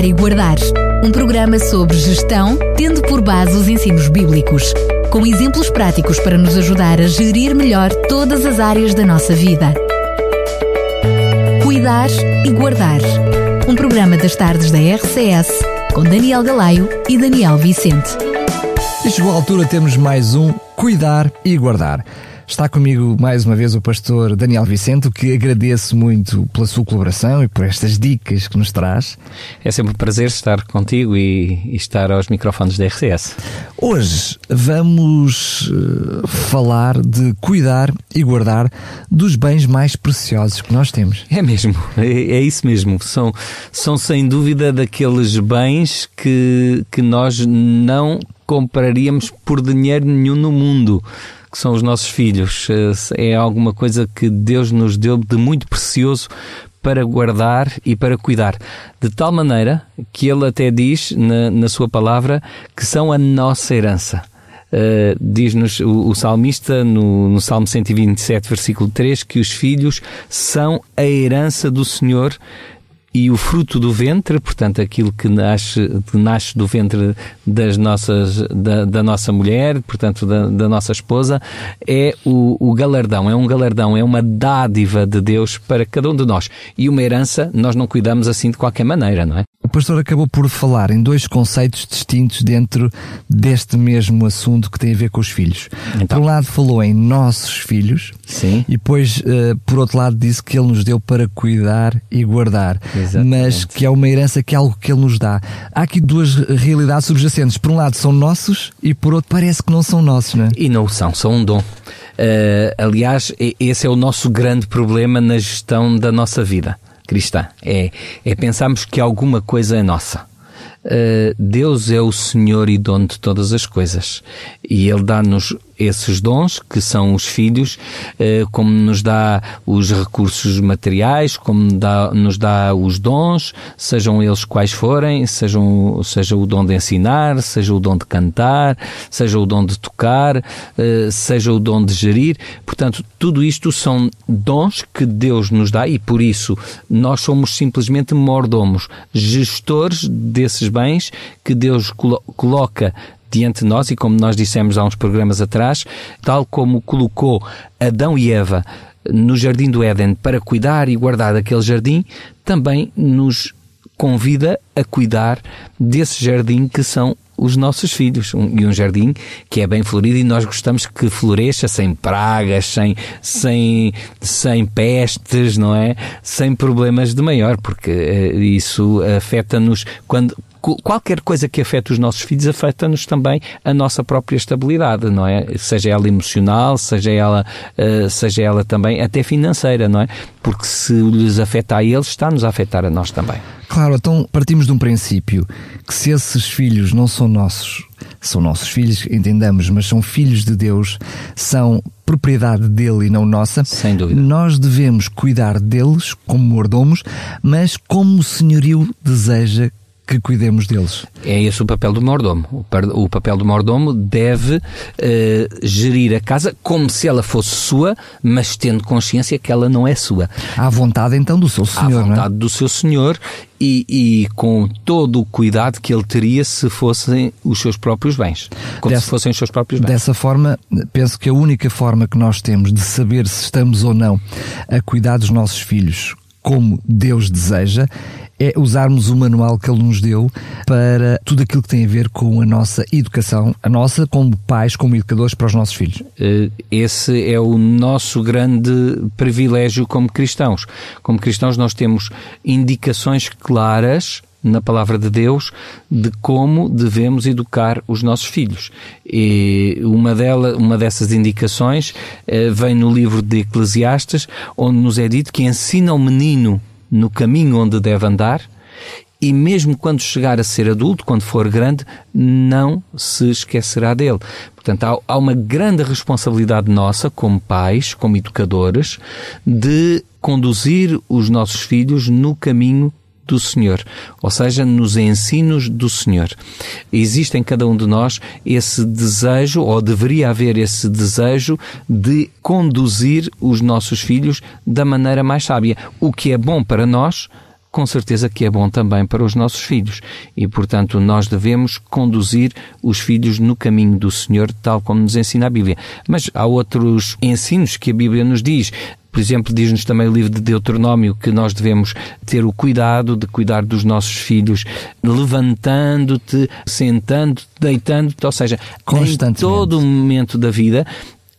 Cuidar e Guardar. Um programa sobre gestão, tendo por base os ensinos bíblicos, com exemplos práticos para nos ajudar a gerir melhor todas as áreas da nossa vida. Cuidar e Guardar. Um programa das tardes da RCS, com Daniel Galaio e Daniel Vicente. E chegou a altura, temos mais um Cuidar e Guardar. Está comigo mais uma vez o pastor Daniel Vicente, que agradeço muito pela sua colaboração e por estas dicas que nos traz. É sempre um prazer estar contigo e, e estar aos microfones da RCS. Hoje vamos uh, falar de cuidar e guardar dos bens mais preciosos que nós temos. É mesmo, é, é isso mesmo. São, são sem dúvida daqueles bens que, que nós não compraríamos por dinheiro nenhum no mundo que são os nossos filhos. Eh, é alguma coisa que Deus nos deu de muito precioso para guardar e para cuidar. De tal maneira que ele até diz na, na sua palavra que são a nossa herança. Uh, Diz-nos o, o, salmista no, no Salmo 127, versículo 3, que os filhos são a herança do Senhor e o fruto do ventre, portanto, aquilo que nasce, que nasce do ventre das nossas, da, da nossa mulher, portanto, da, da nossa esposa, é o, o, galardão, é um galardão, é uma dádiva de Deus para cada um de nós. E uma herança nós não cuidamos assim de qualquer maneira, não é? O pastor acabou por falar em dois conceitos distintos dentro deste mesmo assunto que tem a ver com os filhos. Então. Por um lado falou em nossos filhos, Sim. e depois, uh, por outro lado, disse que ele nos deu para cuidar e guardar. Exatamente. mas que é uma herança que é algo que Ele nos dá. Há aqui duas realidades subjacentes. Por um lado são nossos e por outro parece que não são nossos, não é? E não são, são um dom. Uh, aliás, esse é o nosso grande problema na gestão da nossa vida cristã. É, é pensarmos que alguma coisa é nossa. Uh, Deus é o Senhor e dono de todas as coisas. E Ele dá-nos esses dons, que são os filhos, eh, como nos dá os recursos materiais, como nos dá os dons, sejam eles quais forem, sejam, seja o dom de ensinar, seja o dom de cantar, seja o dom de tocar, eh, seja o dom de gerir. Portanto, tudo isto são dons que Deus nos dá e por isso nós somos simplesmente mordomos, gestores desses bens que Deus coloca diante de nós e como nós dissemos há uns programas atrás, tal como colocou Adão e Eva no jardim do Éden para cuidar e guardar aquele jardim, também nos convida a cuidar desse jardim que são os nossos filhos. Um, e um jardim que é bem florido e nós gostamos que floresça sem pragas, sem, sem, sem pestes, não é? Sem problemas de maior, porque uh, isso afeta-nos quando qualquer coisa que afete os nossos filhos afeta-nos também a nossa própria estabilidade, não é? Seja ela emocional, seja ela, uh, seja ela também até financeira, não é? Porque se lhes afeta a eles, está-nos a afetar a nós também. Claro, então partimos de um princípio que se esses filhos não são nossos, são nossos filhos, entendamos, mas são filhos de Deus, são propriedade dele e não nossa. Sem dúvida. Nós devemos cuidar deles como mordomos, mas como o senhorio deseja que cuidemos deles. É esse o papel do mordomo. O papel do mordomo deve uh, gerir a casa como se ela fosse sua, mas tendo consciência que ela não é sua. À vontade então do seu senhor, À vontade do seu senhor e, e, com todo o cuidado que ele teria se fossem os seus próprios bens. Como dessa, se fossem os seus próprios bens. Dessa forma, penso que a única forma que nós temos de saber se estamos ou não a cuidar dos nossos filhos como Deus deseja é usarmos o manual que ele nos deu para tudo aquilo que tem a ver com a nossa educação, a nossa como pais, como educadores para os nossos filhos. Eh, esse é o nosso grande privilégio como cristãos. Como cristãos nós temos indicações claras na palavra de Deus de como devemos educar os nossos filhos. E uma, dela, uma dessas indicações eh, vem no livro de Eclesiastes, onde nos é dito que ensina o menino no caminho onde deve andar e mesmo quando chegar a ser adulto, quando for grande, não se esquecerá dele. Portanto, há, uma grande responsabilidade nossa, como pais, como educadores, de conduzir os nossos filhos no caminho do Senhor, ou seja, nos ensinos do Senhor. Existe em cada um de nós esse desejo, ou deveria haver esse desejo, de conduzir os nossos filhos da maneira mais sábia. O que é bom para nós, com certeza que é bom também para os nossos filhos. E, portanto, nós devemos conduzir os filhos no caminho do Senhor, tal como nos ensina a Bíblia. Mas há outros ensinos que a Bíblia nos diz. Por exemplo, diz-nos também o livro de Deuteronômio que nós devemos ter o cuidado de cuidar dos nossos filhos, levantando-te, sentando-te, deitando-te, ou seja, em todo o momento da vida,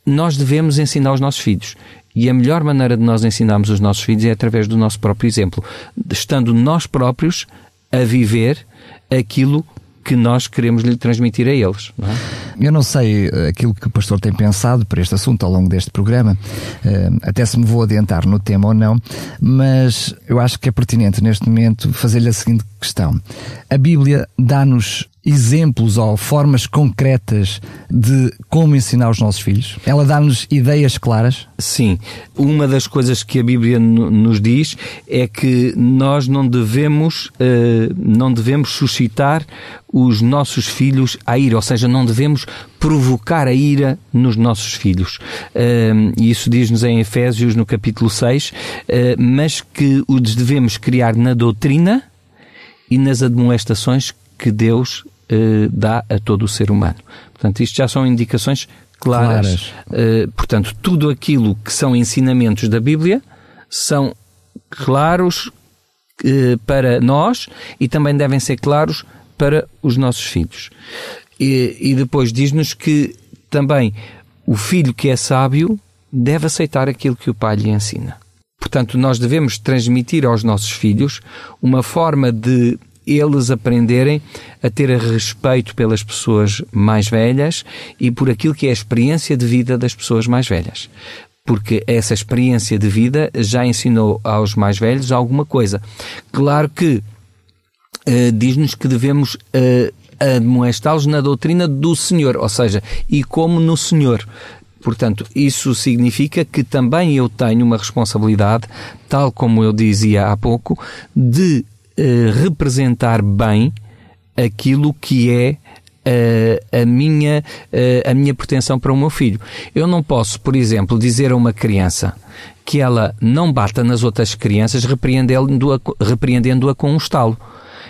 nós devemos ensinar os nossos filhos. E a melhor maneira de nós ensinarmos os nossos filhos é através do nosso próprio exemplo, estando nós próprios a viver aquilo que nós queremos lhe transmitir a eles. Não é? Eu não sei eh, aquilo que o pastor tem pensado para este assunto ao longo deste programa, eh, até se me vou adiantar no tema ou não, mas eu acho que é pertinente neste momento fazer-lhe a seguinte questão. A Bíblia dá-nos exemplos ou formas concretas de como ensinar os nossos filhos? Ela dá-nos ideias claras? Sim. Uma das coisas que a Bíblia nos diz é que nós não devemos, uh, não devemos suscitar os nossos filhos à ira, ou seja, não devemos provocar a ira nos nossos filhos. Uh, isso diz-nos em Efésios, no capítulo 6, uh, mas que os devemos criar na doutrina e nas admoestações que Deus eh, dá a todo o ser humano. Portanto, isto já são indicações claras. claras. Eh, portanto, tudo aquilo que são ensinamentos da Bíblia são claros eh, para nós e também devem ser claros para os nossos filhos. E, e depois diz-nos que também o filho que é sábio deve aceitar aquilo que o pai lhe ensina. Portanto, nós devemos transmitir aos nossos filhos uma forma de eles aprenderem a ter respeito pelas pessoas mais velhas e por aquilo que é a experiência de vida das pessoas mais velhas. Porque essa experiência de vida já ensinou aos mais velhos alguma coisa. Claro que uh, diz-nos que devemos uh, admoestá-los na doutrina do Senhor, ou seja, e como no Senhor. Portanto, isso significa que também eu tenho uma responsabilidade, tal como eu dizia há pouco, de representar bem aquilo que é uh, a, minha, uh, a minha pretensão para o meu filho. Eu não posso, por exemplo, dizer a uma criança que ela não bata nas outras crianças repreendendo-a repreendendo com um estalo.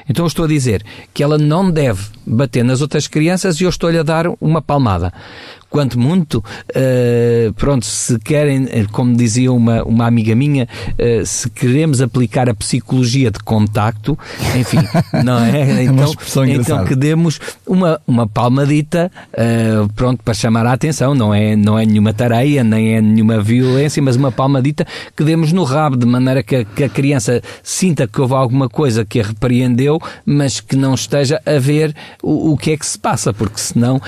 Então eu estou a dizer que ela não deve bater nas outras crianças e eu estou-lhe a dar uma palmada quanto muito, uh, pronto, se querem, eh, como dizia uma, uma amiga minha, uh, se queremos aplicar a psicologia de contacto, enfim, não é? Então, é então que demos uma, uma palmadita, uh, pronto, para chamar a atenção, não é, não é nenhuma tareia, nem é nenhuma violência, mas uma palmadita que demos no rabo, de maneira que a, que a criança sinta que houve alguma coisa que a repreendeu, mas que não esteja a ver o, o que é que se passa, porque senão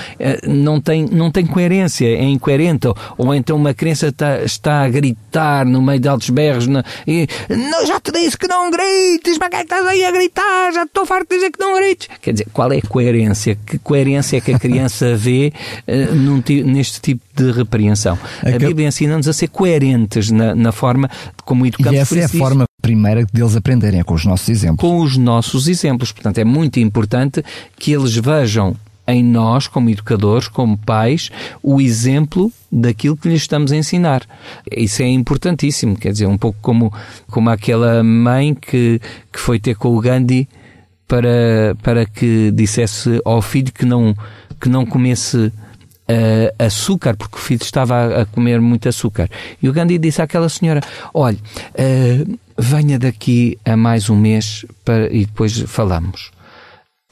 não tem, não tem incoerência, é incoerente, ou, então uma criança está, está a gritar no meio de altos berros na, e não, já te disse que não grites, mas que é que estás aí a gritar? Já estou farto de dizer que não grites. Quer dizer, qual é a coerência? Que coerência é que a criança vê uh, num, neste tipo de repreensão? A Bíblia ensina-nos a ser coerentes na, na forma como educamos. E essa é a forma primeira deles aprenderem, é com os nossos exemplos. Com os nossos exemplos. Portanto, é muito importante que eles vejam em nós, como educadores, como pais, o exemplo daquilo que lhes estamos a ensinar. Isso é importantíssimo, quer dizer, um pouco como, como aquela mãe que, que foi ter com o Gandhi para, para que dissesse ao filho que não, que não comesse uh, açúcar, porque o filho estava a, a, comer muito açúcar. E o Gandhi disse àquela senhora: Olha, uh, venha daqui a mais um mês para, e depois falamos.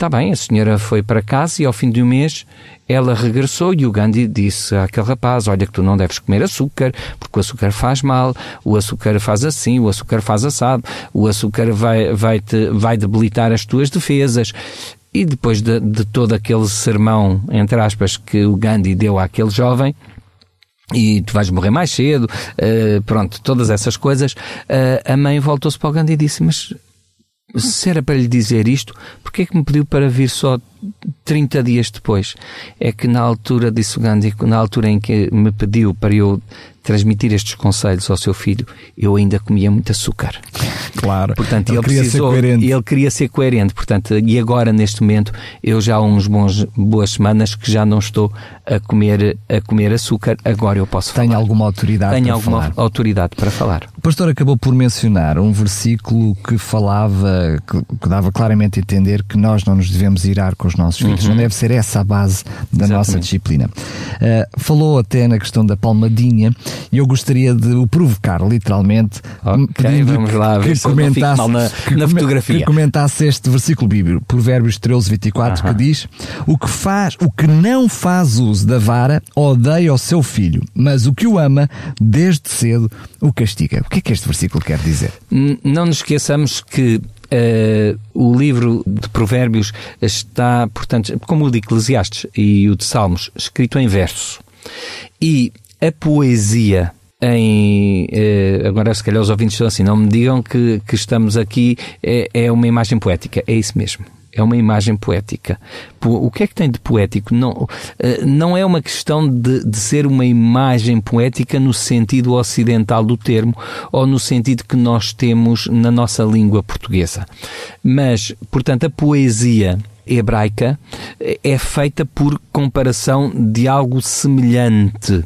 Está bem, a senhora foi para casa e ao fim de um mês ela regressou e o Gandhi disse àquele rapaz: Olha, que tu não deves comer açúcar, porque o açúcar faz mal, o açúcar faz assim, o açúcar faz assado, o açúcar vai, vai, te, vai debilitar as tuas defesas. E depois de, de todo aquele sermão, entre aspas, que o Gandhi deu àquele jovem, e tu vais morrer mais cedo, uh, pronto, todas essas coisas, uh, a mãe voltou-se para o Gandhi e disse: Mas se era para lhe dizer isto, porque é que me pediu para vir só 30 dias depois? É que na altura, disse o Gandhi, na altura em que me pediu para eu transmitir estes conselhos ao seu filho, eu ainda comia muito açúcar. Claro. Portanto, ele, ele, queria precisou, ser coerente. ele queria ser coerente. Portanto, e agora, neste momento, eu já há uns bons, boas semanas que já não estou a comer, a comer açúcar, agora eu posso Tenho falar. alguma autoridade Tenho alguma falar. autoridade para falar. O pastor acabou por mencionar um versículo que falava, que, que dava claramente a entender que nós não nos devemos irar com os nossos filhos. Não deve ser essa a base da nossa disciplina. Uh, falou até na questão da palmadinha e eu gostaria de o provocar, literalmente, Ok, pedindo vamos lá, que comentasse, mal na- na fotografia. que comentasse este versículo bíblico, Provérbios 13, 24, que diz: O que faz, o que não faz uso da vara, odeia o seu filho, mas o que o ama, desde cedo, o castiga. O que é que este versículo quer dizer? Não nos esqueçamos que eh, o livro de Provérbios está, portanto, como o de Eclesiastes e o de Salmos, escrito em verso. E a poesia em eh, agora se calhar os ouvintes estão assim, não me digam que, que estamos aqui é, é uma imagem poética, é isso mesmo. É uma imagem poética. Po- O que é que tem de poético? Não, eh, não é uma questão de, de ser uma imagem poética no sentido ocidental do termo ou no sentido que nós temos na nossa língua portuguesa. Mas, portanto, a poesia hebraica eh, é feita por comparação de algo semelhante.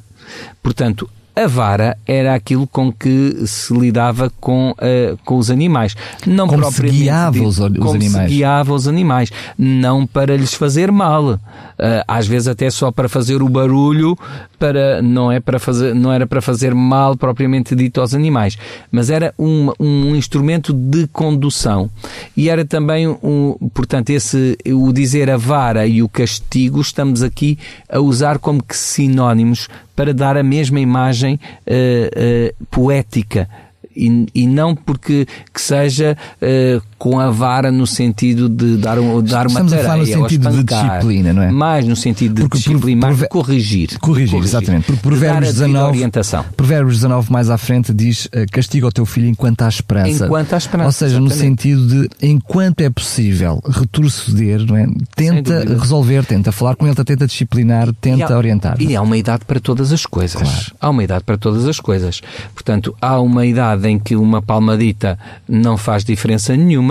Portanto, a vara era aquilo com que se lidava com, eh, com os animais. Não Como se propriamente guiava os- os como animais. Se guiava os animais. Não para lhes fazer mal. Eh, às vezes até só para fazer o barulho, para, não, é para fazer, não era para fazer mal propriamente dito aos animais. Mas era um, um instrumento de condução. E era também, um, portanto, esse, o dizer a vara e o castigo, estamos aqui a usar como que sinónimos para dar a mesma imagem eh, eh, poética. E, e não porque que seja eh, com a vara no sentido de dar, um, dar uma Estamos a falar no sentido de disciplina, não é? Mais no sentido de Porque por- disciplinar, prove- de corrigir. Corrigir, exatamente. Porque Provérbios a devida 19, orientação. Provérbios 19 mais à frente diz eh, castiga o teu filho enquanto há esperança. Enquanto há esperança, Ou seja, no exatamente. sentido de enquanto é possível retroceder, não é? tenta resolver, tenta falar com ele, tenta disciplinar, E tenta há- orientar. E há uma idade para todas as coisas. Claro. Há uma idade para todas as coisas. Portanto, há uma idade em que uma palmadita não faz diferença nenhuma,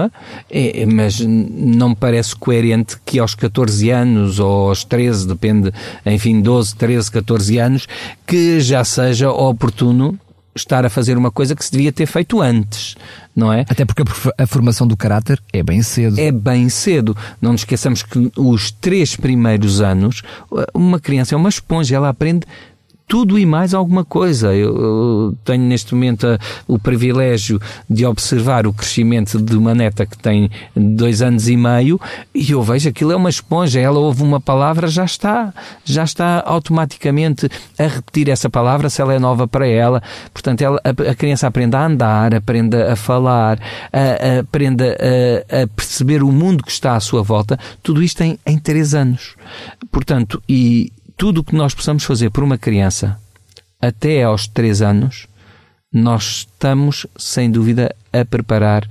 é- mas n- não me parece coerente que aos 14 anos ou aos 13, depende, enfim, 12, 13, 14 anos, que já seja oportuno estar a fazer uma coisa que se devia ter feito antes, não é? Até porque a formação do caráter é bem cedo. é bem cedo. Não nos esqueçamos que os três primeiros anos, uma criança é uma esponja, ela aprende tudo e mais alguma coisa. Eu, eu tenho neste momento a- o privilégio de observar o crescimento de uma neta que tem dois anos e meio e eu vejo aquilo é uma esponja. Ela ouve uma palavra, já está, já está automaticamente a repetir essa palavra se ela é nova para ela. Portanto, ela, a, a criança aprende a andar, aprende a falar, a- aprende a, a perceber o mundo que está à sua volta. Tudo isto em, em três anos. Portanto, e tudo o que nós possamos fazer por uma criança até aos três anos, nós estamos, sem dúvida, a preparar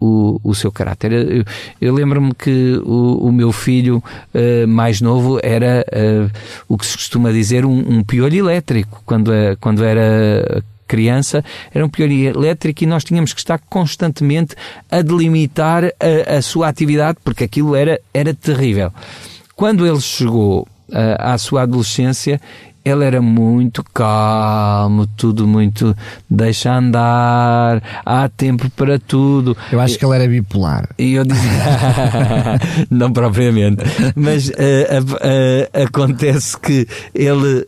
o, o seu caráter. Eu, eu lembro-me que o, o meu filho eh, mais novo era eh, o que se costuma dizer um, um piolho elétrico. Quando, eh, quando era criança, era um piolho elétrico e nós tínhamos que estar constantemente a delimitar a, a sua atividade, porque aquilo era, era terrível. Quando ele chegou à sua adolescência, ele era muito calmo, tudo muito deixa andar, há tempo para tudo. Eu acho que ele era bipolar. E eu dizia, não propriamente, mas eh, a- a- acontece que ele eh,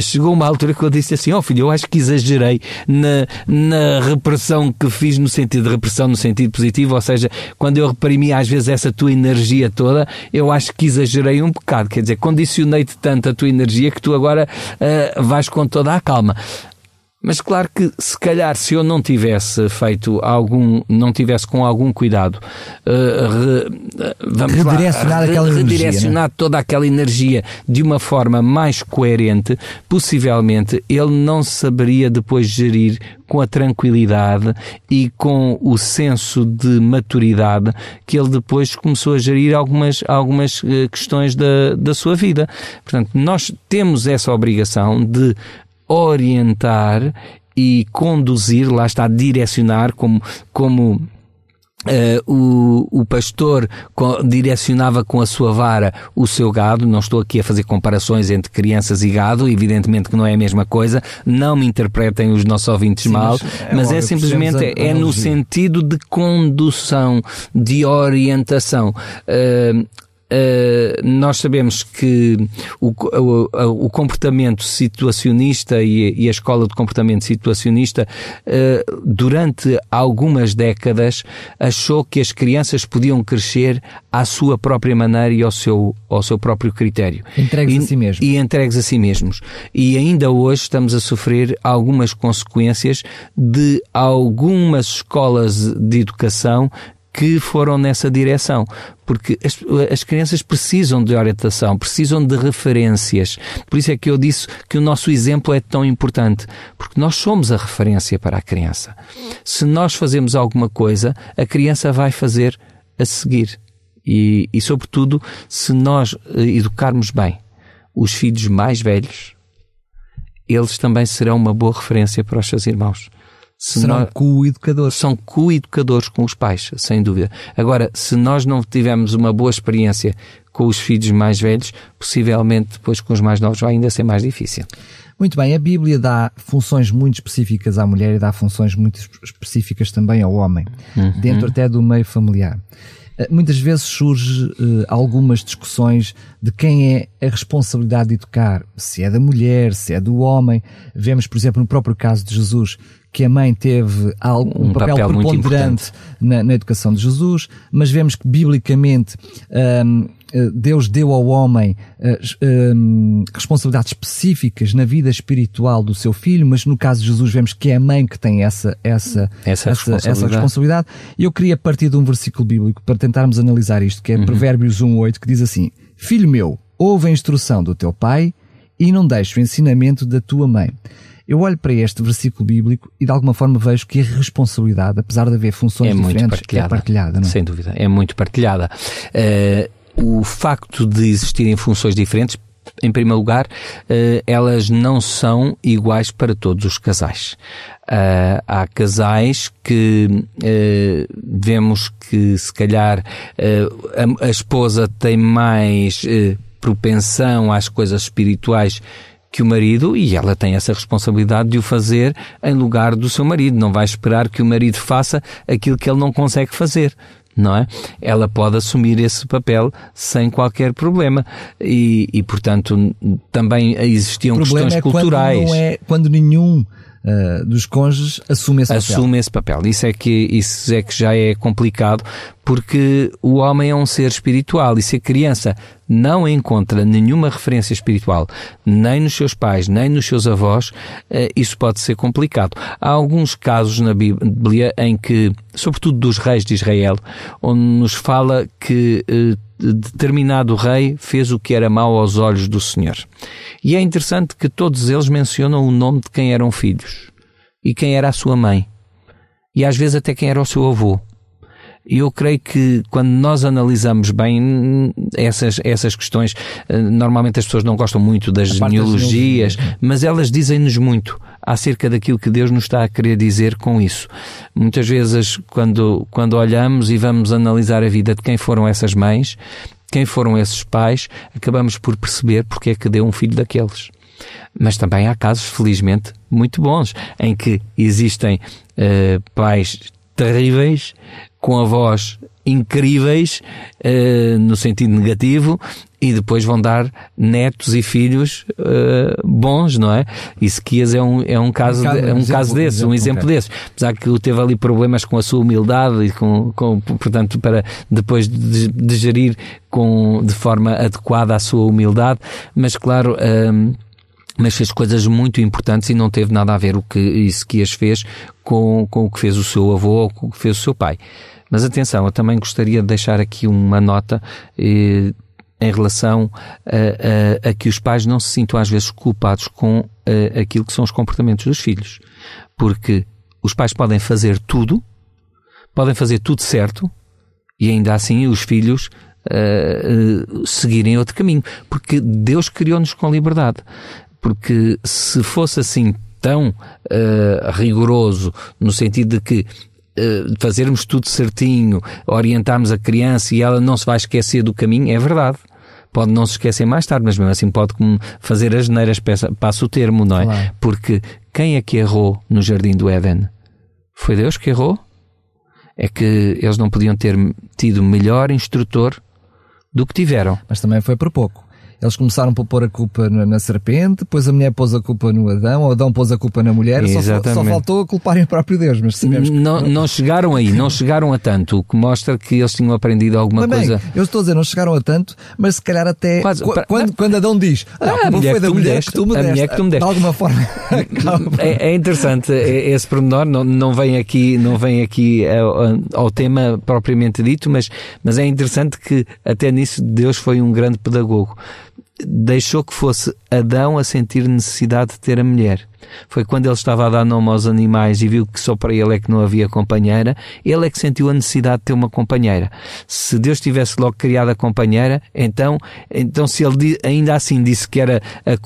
chegou uma altura que eu disse assim, ó filho, eu acho que exagerei na, na repressão que fiz no sentido de repressão no sentido positivo, ou seja, quando eu reprimi às vezes essa tua energia toda, eu acho que exagerei um bocado, quer dizer, condicionei-te tanto a tua energia que tu agora eh, vais com toda a calma. Mas claro que se calhar se eu não tivesse feito algum, não tivesse com algum cuidado, eh, re- eh, vamos lá, Redirecionar re- aquela energia, é? redirecionar toda aquela energia de uma forma mais coerente, possivelmente ele não saberia depois gerir com a tranquilidade e com o senso de maturidade que ele depois começou a gerir algumas, algumas eh, questões da, da sua vida. Portanto, nós temos essa obrigação de orientar e conduzir, lá está, direcionar como, como Uh, o, o pastor direcionava com a sua vara o seu gado. Não estou aqui a fazer comparações entre crianças e gado, evidentemente que não é a mesma coisa. Não me interpretem os nossos ouvintes Sim, mal, mas é, mas é simplesmente a, é no sentido de condução, de orientação. Uh, Uh, nós sabemos que o, o, o comportamento situacionista e, e, a escola de comportamento situacionista, uh, durante algumas décadas, achou que as crianças podiam crescer à sua própria maneira e ao seu, ao seu próprio critério. Entregues e, a si mesmos. E entregues a si mesmos. E ainda hoje estamos a sofrer algumas consequências de algumas escolas de educação que foram nessa direção. Porque as, as, crianças precisam de orientação, precisam de referências. Por isso é que eu disse que o nosso exemplo é tão importante. Porque nós somos a referência para a criança. Se nós fazemos alguma coisa, a criança vai fazer a seguir. E, e sobretudo, se nós eh, educarmos bem os filhos mais velhos, eles também serão uma boa referência para os seus irmãos. Serão nós... co-educadores. São co-educadores com os pais, sem dúvida. Agora, se nós não tivermos uma boa experiência com os filhos mais velhos, possivelmente depois com os mais novos vai ainda ser mais difícil. Muito bem, a Bíblia dá funções muito específicas à mulher e dá funções muito específicas também ao homem, uhum. dentro até do meio familiar. Eh, muitas vezes surge uh, algumas discussões de quem é a responsabilidade de educar, se é da mulher, se é do homem. Vemos, por exemplo, no próprio caso de Jesus, que a mãe teve um, um papel, papel preponderante na, na, educação de Jesus, mas vemos que biblicamente um, eh, Deus deu ao homem um, responsabilidades específicas na vida espiritual do seu filho, mas no caso de Jesus vemos que é a mãe que tem essa, essa, essa, essa, responsabilidade. essa responsabilidade. Eu queria partir de um versículo bíblico para tentarmos analisar isto, que é uhum. Provérbios 1.8, que diz assim, Filho meu, ouve a instrução do teu pai e não deixe o ensinamento da tua mãe. Eu olho para este versículo bíblico e de alguma forma vejo que a responsabilidade, apesar de haver funções é diferentes, partilhada. é partilhada. Não? É? Sem dúvida, é muito partilhada. Uh, o facto de existirem funções diferentes em primeiro lugar, uh, elas não são iguais para todos os casais. Uh, há casais que uh, vemos que se calhar a, esposa tem mais propensão às coisas espirituais que o marido, e ela tem essa responsabilidade de o fazer em lugar do seu marido. Não vai esperar que o marido faça aquilo que ele não consegue fazer não é? Ela pode assumir esse papel sem qualquer problema e, e portanto, também existiam questões é culturais. Quando, é, quando nenhum uh, dos cônjuges assume esse papel. Assume esse papel. Isso é, que, isso é que já é complicado, porque o homem é um ser espiritual e se a criança não encontra nenhuma referência espiritual, nem nos seus pais, nem nos seus avós, uh, isso pode ser complicado. Há alguns casos na Bíblia em que, sobretudo dos reis de Israel, onde nos fala que uh, determinado rei fez o que era mau aos olhos do Senhor. E é interessante que todos eles mencionam o nome de quem eram filhos e quem era a sua mãe. E às vezes até quem era o seu avô. E eu creio que quando nós analisamos bem essas, essas questões, eh, normalmente as pessoas não gostam muito das genealogias, mas elas dizem-nos muito acerca daquilo que Deus nos está a querer dizer com isso. Muitas vezes, quando, quando olhamos e vamos analisar a vida de quem foram essas mães, quem foram esses pais, acabamos por perceber porque é que deu um filho daqueles. Mas também há casos, felizmente, muito bons, em que existem uh, pais terríveis, com avós incríveis, uh, no sentido negativo, e depois vão dar netos e filhos uh, bons, não é? E Sequias é um, é um caso, um, de, é um exemplo, caso desse, um exemplo, um desse. Apesar que teve ali problemas com a sua humildade e com, com portanto, para depois de, de gerir com, de forma adequada a sua humildade, mas claro, uh, mas fez coisas muito importantes e não teve nada a ver o que Ezequias fez com, com o que fez o seu avô ou com o que fez o seu pai. Mas atenção, eu também gostaria de deixar aqui uma nota eh, em relação a, a, a, que os pais não se sintam às vezes culpados com a, aquilo que são os comportamentos dos filhos. Porque os pais podem fazer tudo, podem fazer tudo certo, e ainda assim os filhos uh, uh, seguirem outro caminho. Porque Deus criou-nos com liberdade. porque se fosse assim tão uh, rigoroso, no sentido de que fazermos tudo certinho, orientarmos a criança e ela não se vai esquecer do caminho, é verdade. Pode não se esquecer mais tarde, mas mesmo assim pode fazer as neiras, passa o termo, não é? Claro. Porque quem é que errou no Jardim do Éden? Foi Deus que errou? É que eles não podiam ter tido melhor instrutor do que tiveram. Mas também foi por pouco. Eles começaram por pôr a culpa na, na, serpente, depois a mulher pôs a culpa no Adão, o Adão pôs a culpa na mulher, só, só, faltou a culparem o próprio Deus, mas sabemos que... Não, não chegaram aí, não chegaram a tanto, o que mostra que eles tinham aprendido alguma mas, coisa. Eu estou a dizer, não chegaram a tanto, mas se calhar até Quase, qu quando, quando Adão diz, ah, a mulher foi da mulher que tu me deste, a mulher que tu me deste. de alguma forma. é, é, interessante esse pormenor, não, não vem aqui, não vem aqui ao, ao tema propriamente dito, mas, mas é interessante que até nisso Deus foi um grande pedagogo deixou que fosse Adão a sentir necessidade de ter a mulher. Foi quando ele estava a dar nome aos animais e viu que só para ele é que não havia companheira, ele é que sentiu a necessidade de ter uma companheira. Se Deus tivesse logo criado a companheira, então, então se ele ainda assim disse que era a,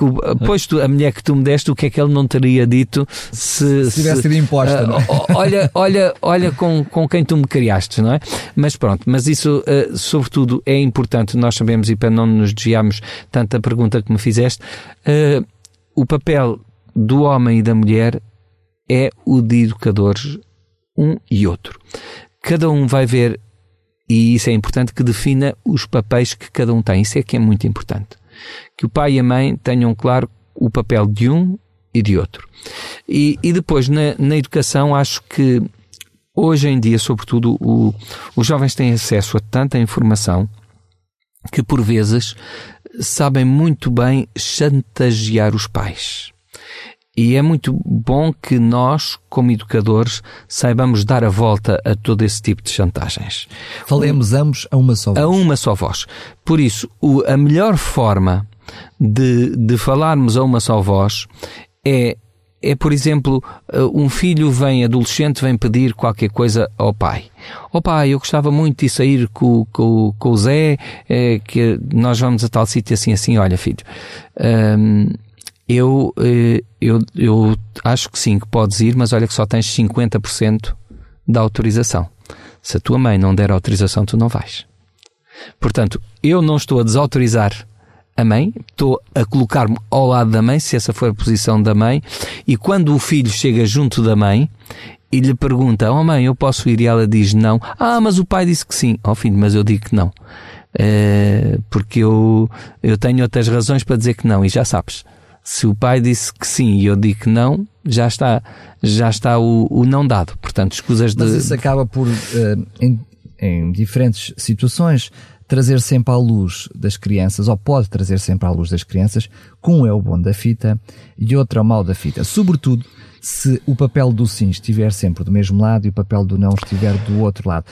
pois tu, a mulher que tu me deste, o que é que ele não teria dito se, se tivesse sido imposta, uh? Olha, olha, olha com, com quem tu me criaste, não é? Mas pronto, mas isso, uh, sobretudo, é importante, nós sabemos, e para não nos desviarmos tanto da pergunta que me fizeste, uh, o papel do homem e da mulher é o de educadores um e outro. Cada um vai ver, e isso é importante, que defina os papéis que cada um tem. Isso é que é muito importante. Que o pai e a mãe tenham claro o papel de um e de outro. E, e depois, na, na educação, acho que hoje em dia, sobretudo, o, os jovens têm acesso a tanta informação que, por vezes, sabem muito bem chantagear os pais. E é muito bom que nós, como educadores, saibamos dar a volta a todo esse tipo de chantagens. Falemos ambos a uma só voz. A uma só voz. Por isso, o, a melhor forma de, de falarmos a uma só voz é é, por exemplo, um filho vem, adolescente, vem pedir qualquer coisa ao pai. Ó oh, pai, eu gostava muito de sair com, com, com o Zé, é, que nós vamos a tal sítio assim, assim, olha filho, hum, eu, eh, eu, eu acho que sim, que podes ir, mas olha que só tens 50% da autorização. Se a tua mãe não der autorização, tu não vais. Portanto, eu não estou a desautorizar a mãe, estou a colocar-me ao lado da mãe, se essa for a posição da mãe, e quando o filho chega junto da mãe e lhe pergunta: Oh mãe, eu posso ir? E ela diz não. Ah, mas o pai disse que sim. Oh filho, mas eu digo que não. É, porque eu, eu tenho outras razões para dizer que não, e já sabes. Se o pai disse que sim e eu digo que não, já está, já está o, o não dado. Portanto, escusas de. Mas isso acaba por, uh, em, em diferentes situações, trazer sempre à luz das crianças, ou pode trazer sempre à luz das crianças, um é o bom da fita e outro é o mau da fita. Sobretudo se o papel do sim estiver sempre do mesmo lado e o papel do não estiver do outro lado.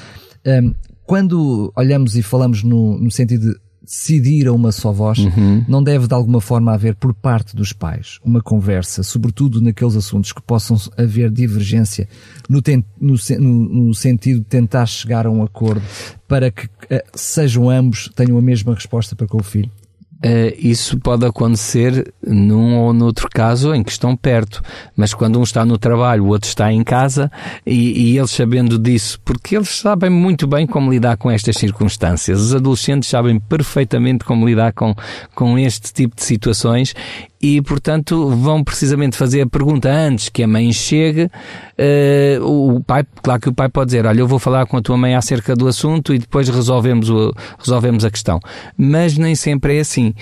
Um, quando olhamos e falamos no, no sentido de decidir a uma só voz, uhum. não deve de alguma forma haver por parte dos pais uma conversa, sobretudo naqueles assuntos que possam haver divergência no, ten, no, no, no sentido de tentar chegar a um acordo para que uh, sejam ambos, tenham a mesma resposta para com o filho? Uh, isso pode acontecer num ou noutro caso em que estão perto, mas quando um está no trabalho, o outro está em casa e, e, eles sabendo disso, porque eles sabem muito bem como lidar com estas circunstâncias. Os adolescentes sabem perfeitamente como lidar com, com este tipo de situações e, portanto, vão precisamente fazer a pergunta antes que a mãe chegue. Uh, o pai, claro que o pai pode dizer, olha, eu vou falar com a tua mãe acerca do assunto e depois resolvemos, o, resolvemos a questão. Mas nem sempre é assim.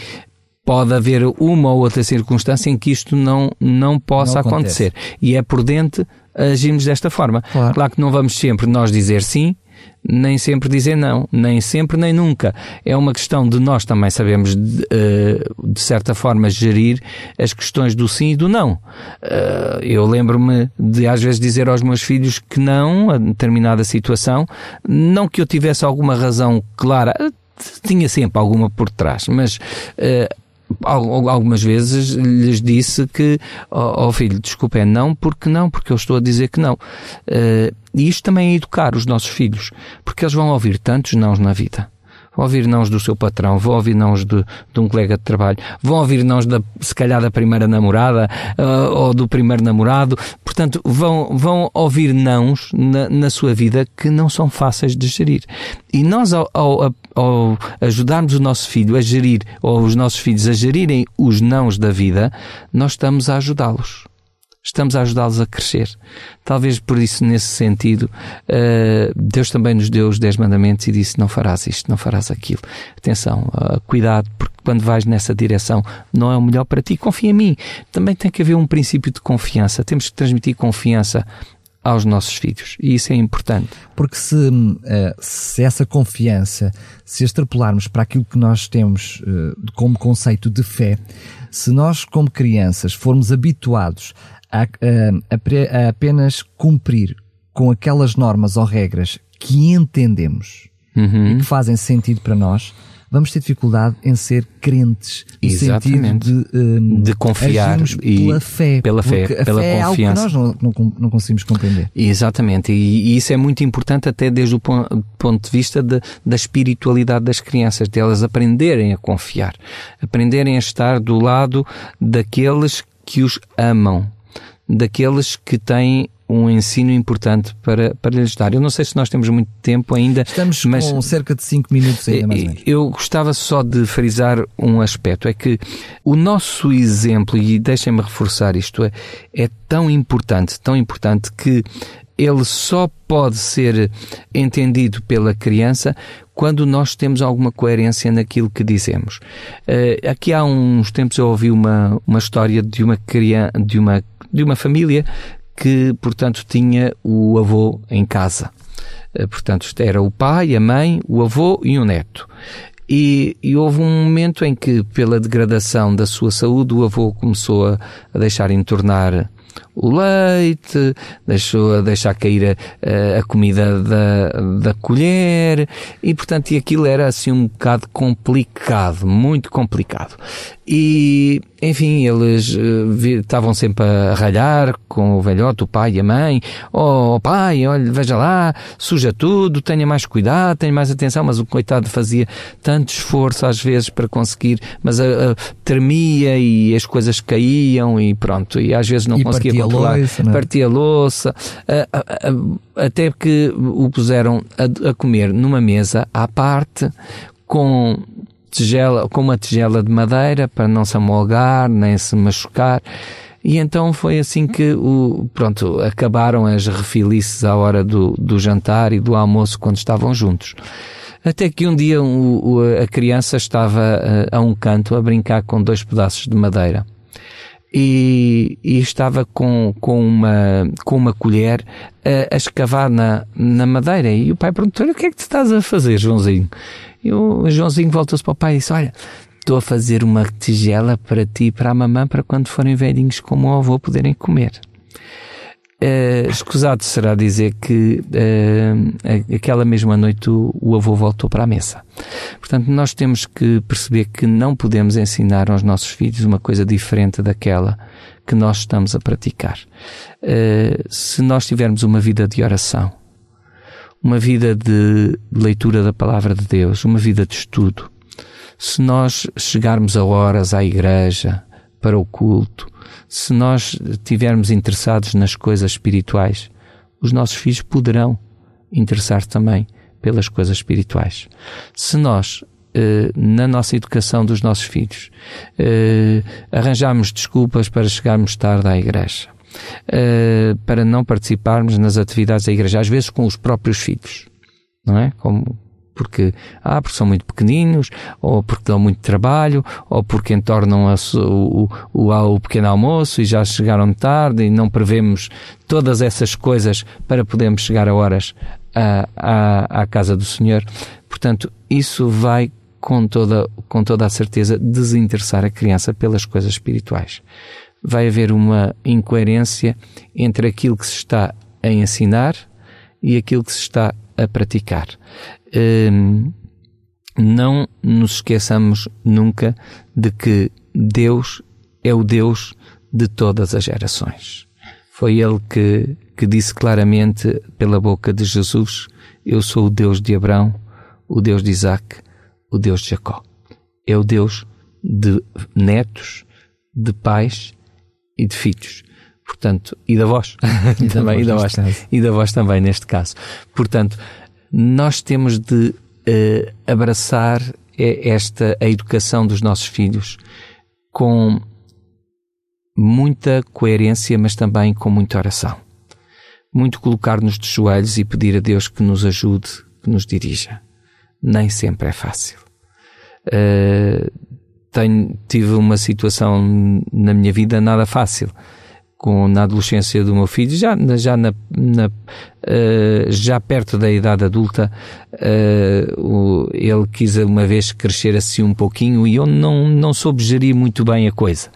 Pode haver uma ou outra circunstância em que isto não, não possa não acontecer. E é prudente agirmos desta forma. Claro. claro que não vamos sempre nós dizer sim, nem sempre dizer não, nem sempre nem nunca. É uma questão de nós também sabemos, de, eh, de certa forma, gerir as questões do sim e do não. Eh, eu lembro-me de às vezes dizer aos meus filhos que não a determinada situação, não que eu tivesse alguma razão clara, tinha sempre alguma por trás, mas eh, algumas vezes lhes disse que, ó oh, filho, é não, porque não, porque eu estou a dizer que não. Uh, e isto também é educar os nossos filhos, porque eles vão ouvir tantos nãos na vida. Ouvir nãos do seu patrão, vão ouvir nãos de, de um colega de trabalho, vão ouvir nãos da, se calhar da primeira namorada uh, ou do primeiro namorado. Portanto, vão, vão ouvir nãos na, na sua vida que não são fáceis de gerir. E nós, ao, ao, ao ajudarmos o nosso filho a gerir, ou os nossos filhos a gerirem os nãos da vida, nós estamos a ajudá-los estamos a ajudá-los a crescer. Talvez por isso, nesse sentido, uh, Deus também nos deu os dez mandamentos e disse: não farás isto, não farás aquilo. Atenção, uh, cuidado, porque quando vais nessa direção não é o melhor para ti. Confia em mim. Também tem que haver um princípio de confiança. Temos que transmitir confiança aos nossos filhos. E isso é importante. Porque se, uh, se essa confiança, se extrapolarmos para aquilo que nós temos como conceito de fé, se nós, como crianças, formos habituados apenas cumprir com aquelas normas ou regras que entendemos uhum. e que fazem sentido para nós, vamos ter dificuldade em ser crentes. No Exatamente. sentido de, um, de confiar e pela fé. Pela fé, pela fé confiança. É algo que nós não, não, não conseguimos compreender. Exatamente. E, e, isso é muito importante até desde o ponto de vista de, da espiritualidade das crianças, de elas aprenderem a confiar, aprenderem a estar do lado daqueles que os amam daqueles que têm um ensino importante para, para lhes dar. Eu não sei se nós temos muito tempo ainda. Estamos mas com cerca de 5 minutos ainda mais ou menos. Eu gostava só de frisar um aspecto, é que o nosso exemplo, e deixem-me reforçar isto, é, é tão importante, tão importante que ele só pode ser entendido pela criança quando nós temos alguma coerência naquilo que dizemos. Uh, aqui há uns tempos eu ouvi uma, uma história de uma criança, de uma, de uma família que, portanto, tinha o avô em casa. Uh, portanto, era o pai, a mãe, o avô e o neto. E, e, houve um momento em que, pela degradação da sua saúde, o avô começou a, a deixar entornar o leite, deixou a deixar cair a, a comida da, da colher e portanto e aquilo era assim um bocado complicado, muito complicado. E, enfim, eles uh, estavam sempre a ralhar com o velhote, o pai e a mãe. Oh, pai, olha, veja lá, suja tudo, tenha mais cuidado, tenha mais atenção. Mas o coitado fazia tanto esforço às vezes para conseguir, mas uh, uh, tremia e as coisas caíam e pronto. E às vezes não e conseguia Louça, é? Partia louça. até que o puseram a, a comer numa mesa à parte com tigela, com uma tigela de madeira para não se amolgar nem se machucar. E então foi assim que o, pronto, acabaram as refilices à hora do, do jantar e do almoço quando estavam juntos. Até que um dia o, a criança estava a, a, um canto a brincar com dois pedaços de madeira. E, e estava com, com, uma, com uma colher a, a escavar na, na madeira. E o pai perguntou-lhe: O que é que tu estás a fazer, Joãozinho? E o Joãozinho voltou-se para o pai e disse: Olha, estou a fazer uma tigela para ti e para a mamã para quando forem velhinhos como o avô poderem comer. Uh, escusado será dizer que uh, aquela mesma noite o, o, avô voltou para a mesa. Portanto, nós temos que perceber que não podemos ensinar aos nossos filhos uma coisa diferente daquela que nós estamos a praticar. Uh, se nós tivermos uma vida de oração, uma vida de leitura da palavra de Deus, uma vida de estudo. Se nós chegarmos a horas à igreja, para o culto, se nós estivermos interessados nas coisas espirituais, os nossos filhos poderão interessar-se também pelas coisas espirituais. Se nós, eh, na nossa educação dos nossos filhos, eh, arranjarmos desculpas para chegarmos tarde à igreja, uh, para não participarmos nas atividades da igreja, às vezes com os próprios filhos, não é? Como, porque, ah, porque são muito pequeninos, ou porque dão muito trabalho, ou porque entornam a, o, o, o pequeno almoço e já chegaram tarde e não prevemos todas essas coisas para podermos chegar a horas à, à, casa do Senhor. Portanto, isso vai com toda, com toda a certeza desinteressar a criança pelas coisas espirituais vai haver uma incoerência entre aquilo que se está a ensinar e aquilo que se está a praticar. Hum, não nos esqueçamos nunca de que Deus é o Deus de todas as gerações. Foi Ele que, que disse claramente pela boca de Jesus: Eu sou o Deus de Abraão, o Deus de Isaac, o Deus de Jacó. É o Deus de netos, de pais e de filhos. Portanto, e da voz. E também, da voz, e da voz, também, neste caso. Portanto, nós temos de uh, abraçar esta, a educação dos nossos filhos com muita coerência, mas também com muita oração. Muito colocar-nos de joelhos e pedir a Deus que nos ajude, que nos dirija. Nem sempre é fácil. Uh, tenho, tive uma situação na minha vida nada fácil com, na adolescência do meu filho, já, já, na, na uh, já perto da idade adulta, uh, o, ele quis uma vez crescer assim um pouquinho e eu não, não soube gerir muito bem a coisa.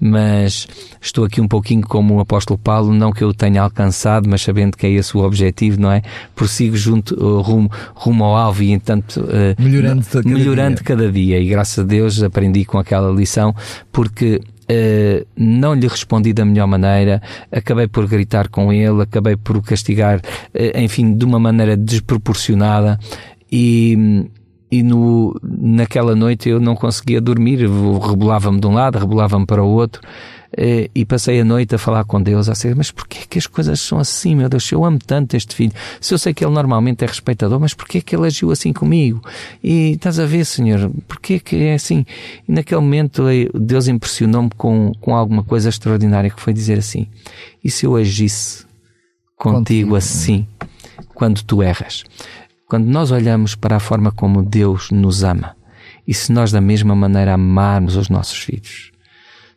Mas estou aqui um pouquinho como o apóstolo Paulo, não que eu tenha alcançado, mas sabendo que é esse o objetivo, não é? Prossigo junto, uh, rumo, rumo ao alvo e, entanto, melhorando, cada, melhorando dia. cada dia. E graças a Deus aprendi com aquela lição, porque Uh, não lhe respondi da melhor maneira, acabei por gritar com ele, acabei por o castigar, uh, enfim, de uma maneira desproporcionada. E, e no, naquela noite eu não conseguia dormir, rebolava-me de um lado, rebolava-me para o outro e passei a noite a falar com Deus, a ser, mas porquê que as coisas são assim, meu Deus? Eu amo tanto este filho. Se eu sei que ele normalmente é respeitador, mas porquê que ele agiu assim comigo? E estás a ver, Senhor, porquê que é assim? E naquele momento eh, Deus impressionou-me com, com alguma coisa extraordinária que foi dizer assim: e se eu agisse contigo, contigo. assim, quando tu erras? Quando nós olhamos para a forma como Deus nos ama, e se nós da mesma maneira amarmos os nossos filhos,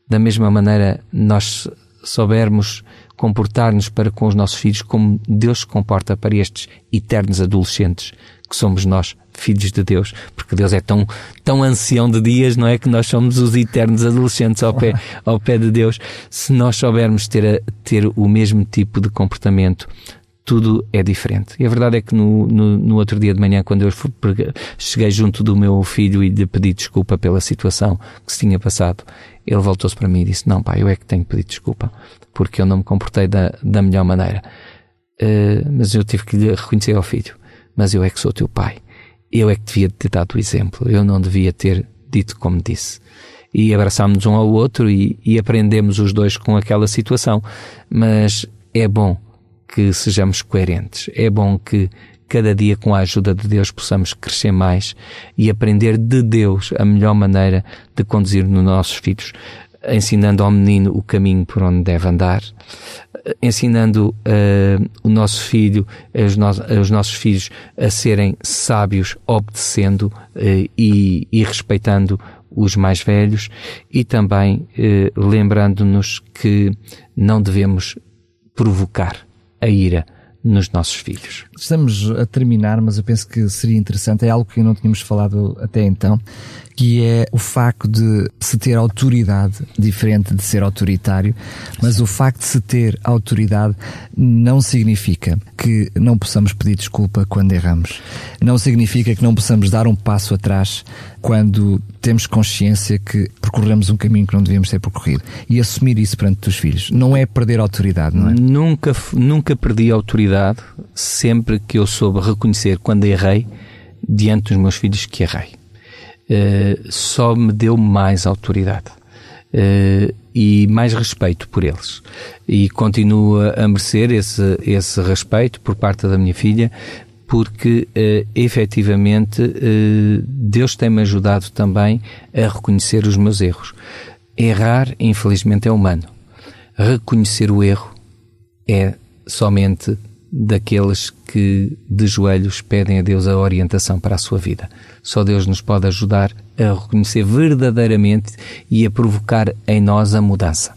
da mesma maneira nós soubermos comportar-nos para com os nossos filhos como Deus se comporta para estes eternos adolescentes que somos nós, filhos de Deus, porque Deus é tão, tão ancião de dias, não é? Que nós somos os eternos adolescentes ao pé, ao pé de Deus. Se nós soubermos ter, a, ter o mesmo tipo de comportamento, tudo é diferente. E a verdade é que no, no, no outro dia de manhã, quando eu cheguei junto do meu filho e lhe pedi desculpa pela situação que se tinha passado, ele voltou-se para mim e disse: Não, pai, eu é que tenho que pedir desculpa, porque eu não me comportei da, da melhor maneira. Uh, mas eu tive que lhe reconhecer ao filho: Mas eu é que sou teu pai. Eu é que devia ter dado o exemplo. Eu não devia ter dito como disse. E abraçámos um ao outro e, e aprendemos os dois com aquela situação. Mas é bom que sejamos coerentes. É bom que cada dia, com a ajuda de Deus, possamos crescer mais e aprender de Deus a melhor maneira de conduzir nos nossos filhos, ensinando ao menino o caminho por onde deve andar, ensinando uh, o nosso filho, os, no os, nossos filhos a serem sábios, obedecendo uh, e, e, respeitando os mais velhos e também uh, lembrando-nos que não devemos provocar a ira nos nossos filhos. Estamos a terminar, mas eu penso que seria interessante, é algo que não tínhamos falado até então, que é o facto de se ter autoridade, diferente de ser autoritário, mas o facto de se ter autoridade não significa que não possamos pedir desculpa quando erramos. Não significa que não possamos dar um passo atrás quando temos consciência que percorremos um caminho que não devíamos ter percorrido. E assumir isso perante os filhos. Não é perder autoridade, não é? Nunca, nunca perdi autoridade sempre que eu soube reconhecer quando errei diante dos meus filhos que errei. Uh, só me deu mais autoridade. Uh, e mais respeito por eles. E continua a merecer esse, esse respeito por parte da minha filha, porque uh, efetivamente uh, Deus tem-me ajudado também a reconhecer os meus erros. Errar, infelizmente, é humano. Reconhecer o erro é somente daqueles que de joelhos pedem a Deus a orientação para a sua vida. Só Deus nos pode ajudar a reconhecer verdadeiramente e a provocar em nós a mudança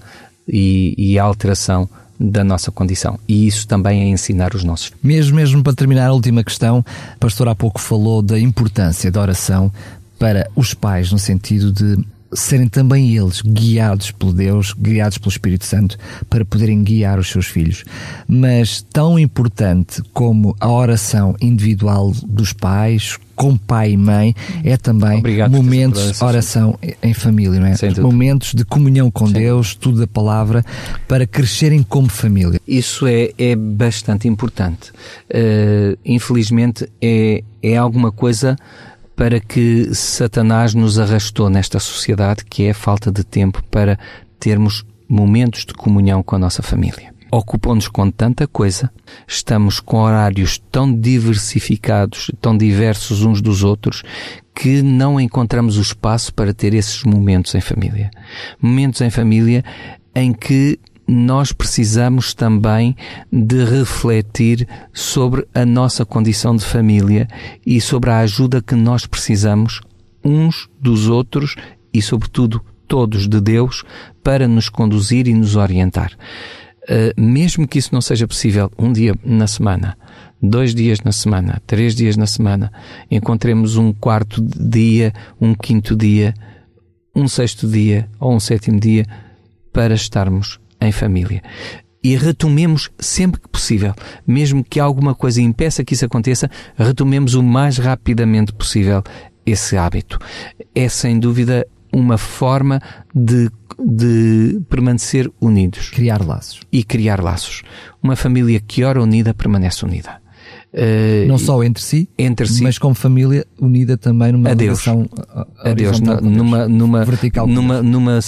e, e a alteração da nossa condição. E isso também é ensinar os nossos. Mesmo, mesmo para terminar a última questão, o pastor há pouco falou da importância da oração para os pais, no sentido de serem também eles guiados por Deus, guiados pelo Espírito Santo, para poderem guiar os seus filhos. Mas tão importante como a oração individual dos pais, com pai e mãe, é também Obrigado momentos de oração em família, não é? Momentos de comunhão com Sim. Deus, tudo da palavra, para crescerem como família. Isso é, é bastante importante. Uh, infelizmente é, é alguma coisa para que Satanás nos arrastou nesta sociedade, que é a falta de tempo para termos momentos de comunhão com a nossa família. Ocupam-nos com tanta coisa, estamos com horários tão diversificados, tão diversos uns dos outros, que não encontramos o espaço para ter esses momentos em família. Momentos em família em que nós precisamos também de refletir sobre a nossa condição de família e sobre a ajuda que nós precisamos uns dos outros e, sobretudo, todos de Deus para nos conduzir e nos orientar. Uh, mesmo que isso não seja possível um dia na semana, dois dias na semana, três dias na semana, encontremos um quarto dia, um quinto dia, um sexto dia ou um sétimo dia para estarmos em família. E retomemos sempre que possível, mesmo que alguma coisa impeça que isso aconteça, retomemos o mais rapidamente possível esse hábito. É sem dúvida uma forma de, de permanecer unidos. Criar laços. E criar laços. Uma família que ora unida permanece unida. Uh, não só entre si, entre si, mas como família unida também numa a Deus, relação a Deus, numa, numa, vertical, numa, numa,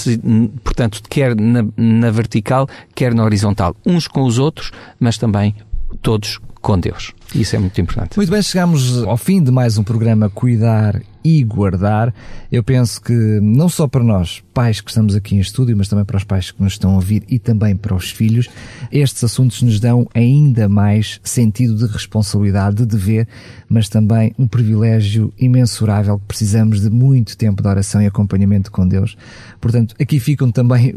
portanto, quer na, na vertical, quer na horizontal, uns com os outros, mas também todos com Deus. Isso é muito importante. Muito bem, chegamos ao fim de mais um programa Cuidar e guardar. Eu penso que não só para nós, pais que estamos aqui em estúdio, mas também para os pais que nos estão a ouvir e também para os filhos, estes assuntos nos dão ainda mais sentido de responsabilidade, de dever, mas também um privilégio imensurável que precisamos de muito tempo de oração e acompanhamento com Deus. Portanto, aqui ficam também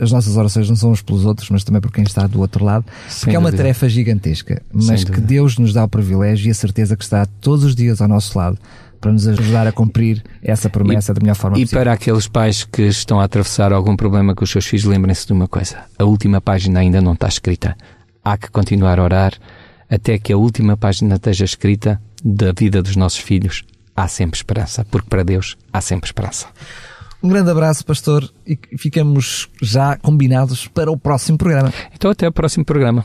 as nossas orações, não são uns pelos outros, mas também por quem está do outro lado, Sem porque é uma tarefa gigantesca, mas que Deus nos dá o privilégio e a certeza que está todos os dias ao nosso lado para nos ajudar a cumprir essa promessa e, da melhor forma e possível. E para aqueles pais que estão a atravessar algum problema com os seus filhos, lembrem-se de uma coisa: a última página ainda não está escrita. Há que continuar a orar até que a última página esteja escrita da vida dos nossos filhos. Há sempre esperança, porque para Deus há sempre esperança. Um grande abraço, pastor, e ficamos já combinados para o próximo programa. Então, até o próximo programa.